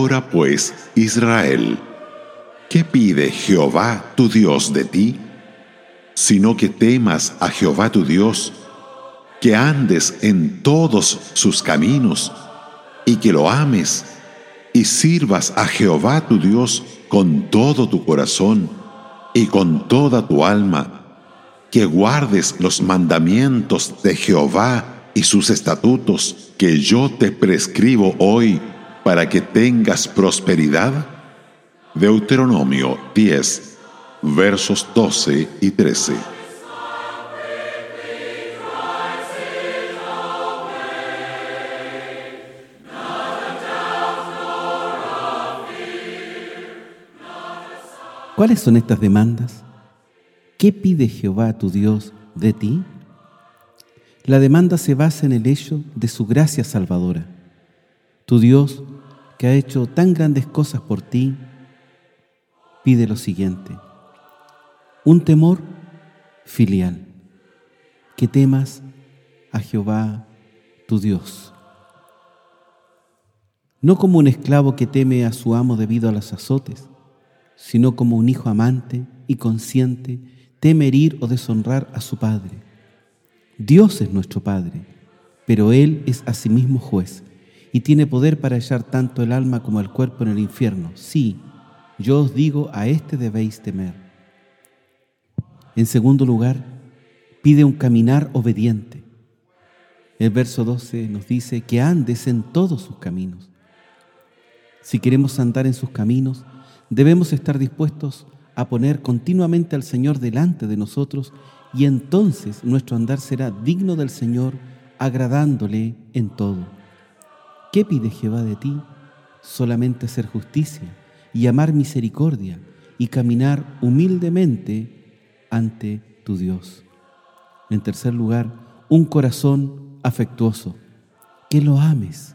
Ahora pues, Israel, ¿qué pide Jehová tu Dios de ti? Sino que temas a Jehová tu Dios, que andes en todos sus caminos, y que lo ames, y sirvas a Jehová tu Dios con todo tu corazón y con toda tu alma, que guardes los mandamientos de Jehová y sus estatutos que yo te prescribo hoy para que tengas prosperidad? Deuteronomio 10, versos 12 y 13. ¿Cuáles son estas demandas? ¿Qué pide Jehová tu Dios de ti? La demanda se basa en el hecho de su gracia salvadora. Tu Dios, que ha hecho tan grandes cosas por ti, pide lo siguiente. Un temor filial, que temas a Jehová tu Dios. No como un esclavo que teme a su amo debido a los azotes, sino como un hijo amante y consciente teme herir o deshonrar a su padre. Dios es nuestro Padre, pero Él es asimismo juez y tiene poder para echar tanto el alma como el cuerpo en el infierno. Sí, yo os digo, a este debéis temer. En segundo lugar, pide un caminar obediente. El verso 12 nos dice que andes en todos sus caminos. Si queremos andar en sus caminos, debemos estar dispuestos a poner continuamente al Señor delante de nosotros y entonces nuestro andar será digno del Señor, agradándole en todo. ¿Qué pide Jehová de ti? Solamente hacer justicia y amar misericordia y caminar humildemente ante tu Dios. En tercer lugar, un corazón afectuoso, que lo ames.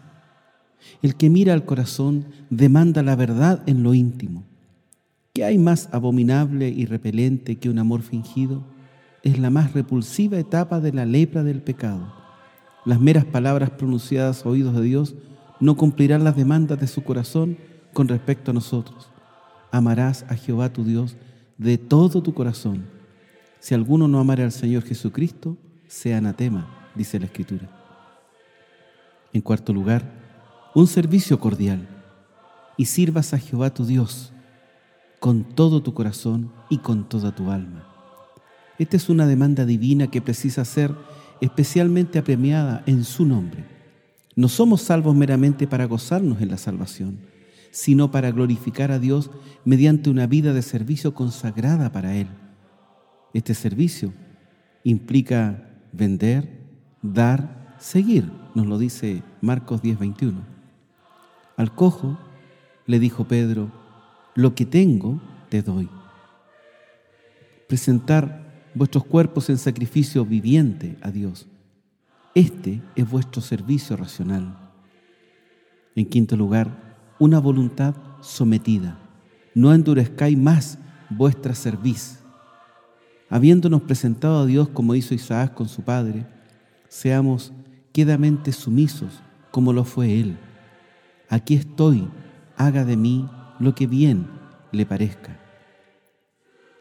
El que mira al corazón demanda la verdad en lo íntimo. ¿Qué hay más abominable y repelente que un amor fingido? Es la más repulsiva etapa de la lepra del pecado las meras palabras pronunciadas a oídos de Dios no cumplirán las demandas de su corazón con respecto a nosotros. Amarás a Jehová tu Dios de todo tu corazón. Si alguno no amare al Señor Jesucristo, sea anatema, dice la Escritura. En cuarto lugar, un servicio cordial. Y sirvas a Jehová tu Dios con todo tu corazón y con toda tu alma. Esta es una demanda divina que precisa ser especialmente apremiada en su nombre. No somos salvos meramente para gozarnos en la salvación, sino para glorificar a Dios mediante una vida de servicio consagrada para Él. Este servicio implica vender, dar, seguir, nos lo dice Marcos 10:21. Al cojo le dijo Pedro, lo que tengo te doy. Presentar vuestros cuerpos en sacrificio viviente a Dios. Este es vuestro servicio racional. En quinto lugar, una voluntad sometida. No endurezcáis más vuestra cerviz. Habiéndonos presentado a Dios como hizo Isaac con su padre, seamos quedamente sumisos como lo fue él. Aquí estoy, haga de mí lo que bien le parezca.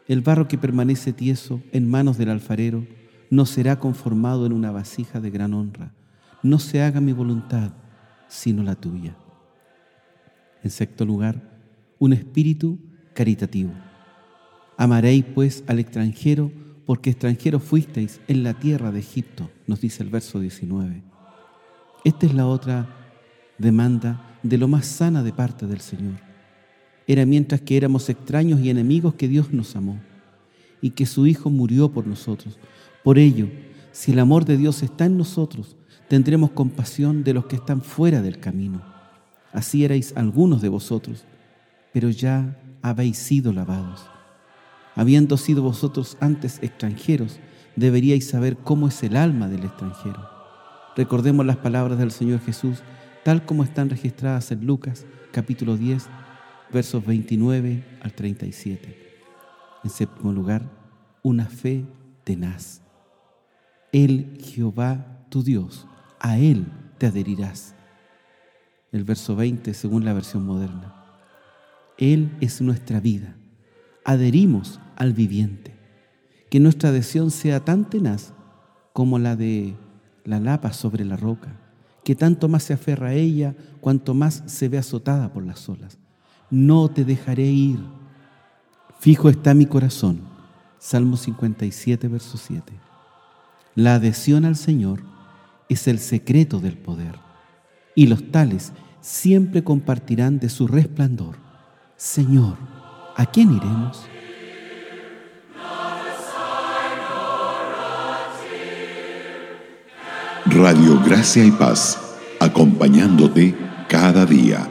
El barro que permanece tieso en manos del alfarero no será conformado en una vasija de gran honra. No se haga mi voluntad, sino la tuya. En sexto lugar, un espíritu caritativo. Amaréis pues al extranjero porque extranjeros fuisteis en la tierra de Egipto, nos dice el verso 19. Esta es la otra demanda de lo más sana de parte del Señor era mientras que éramos extraños y enemigos que Dios nos amó y que su Hijo murió por nosotros. Por ello, si el amor de Dios está en nosotros, tendremos compasión de los que están fuera del camino. Así erais algunos de vosotros, pero ya habéis sido lavados. Habiendo sido vosotros antes extranjeros, deberíais saber cómo es el alma del extranjero. Recordemos las palabras del Señor Jesús, tal como están registradas en Lucas capítulo 10, versos 29 al 37. En séptimo lugar, una fe tenaz. El Jehová tu Dios, a Él te adherirás. el verso 20 según la versión moderna. Él es nuestra vida. Adherimos al viviente. Que nuestra adhesión sea tan tenaz como la de la lapa sobre la roca, que tanto más se aferra a ella cuanto más se ve azotada por las olas. No te dejaré ir. Fijo está mi corazón. Salmo 57, verso 7. La adhesión al Señor es el secreto del poder, y los tales siempre compartirán de su resplandor. Señor, ¿a quién iremos? Radio Gracia y Paz, acompañándote cada día.